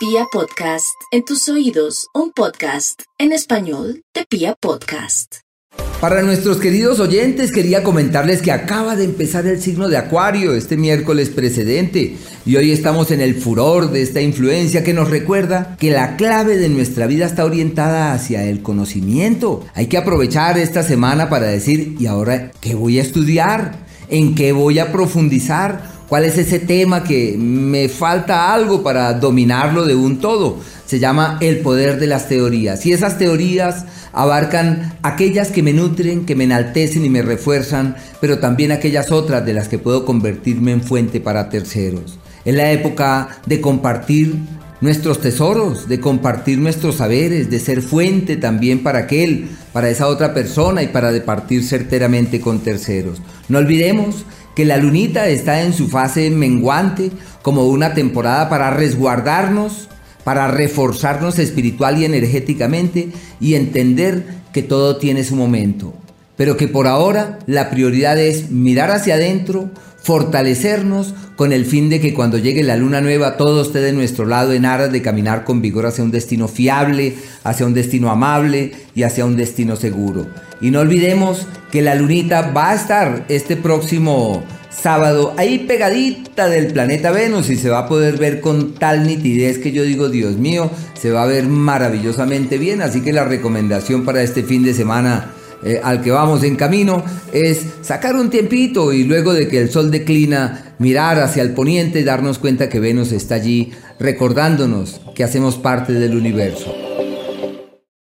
Pia Podcast, en tus oídos, un podcast en español de Pia Podcast. Para nuestros queridos oyentes quería comentarles que acaba de empezar el signo de Acuario este miércoles precedente y hoy estamos en el furor de esta influencia que nos recuerda que la clave de nuestra vida está orientada hacia el conocimiento. Hay que aprovechar esta semana para decir, ¿y ahora qué voy a estudiar? ¿En qué voy a profundizar? ¿Cuál es ese tema que me falta algo para dominarlo de un todo? Se llama el poder de las teorías. Y esas teorías abarcan aquellas que me nutren, que me enaltecen y me refuerzan, pero también aquellas otras de las que puedo convertirme en fuente para terceros. Es la época de compartir nuestros tesoros, de compartir nuestros saberes, de ser fuente también para aquel, para esa otra persona y para departir certeramente con terceros. No olvidemos que la lunita está en su fase menguante como una temporada para resguardarnos, para reforzarnos espiritual y energéticamente y entender que todo tiene su momento. Pero que por ahora la prioridad es mirar hacia adentro, fortalecernos con el fin de que cuando llegue la luna nueva todo esté de nuestro lado en aras de caminar con vigor hacia un destino fiable, hacia un destino amable y hacia un destino seguro. Y no olvidemos que la lunita va a estar este próximo sábado ahí pegadita del planeta Venus y se va a poder ver con tal nitidez que yo digo, Dios mío, se va a ver maravillosamente bien. Así que la recomendación para este fin de semana eh, al que vamos en camino es sacar un tiempito y luego de que el sol declina, mirar hacia el poniente y darnos cuenta que Venus está allí recordándonos que hacemos parte del universo.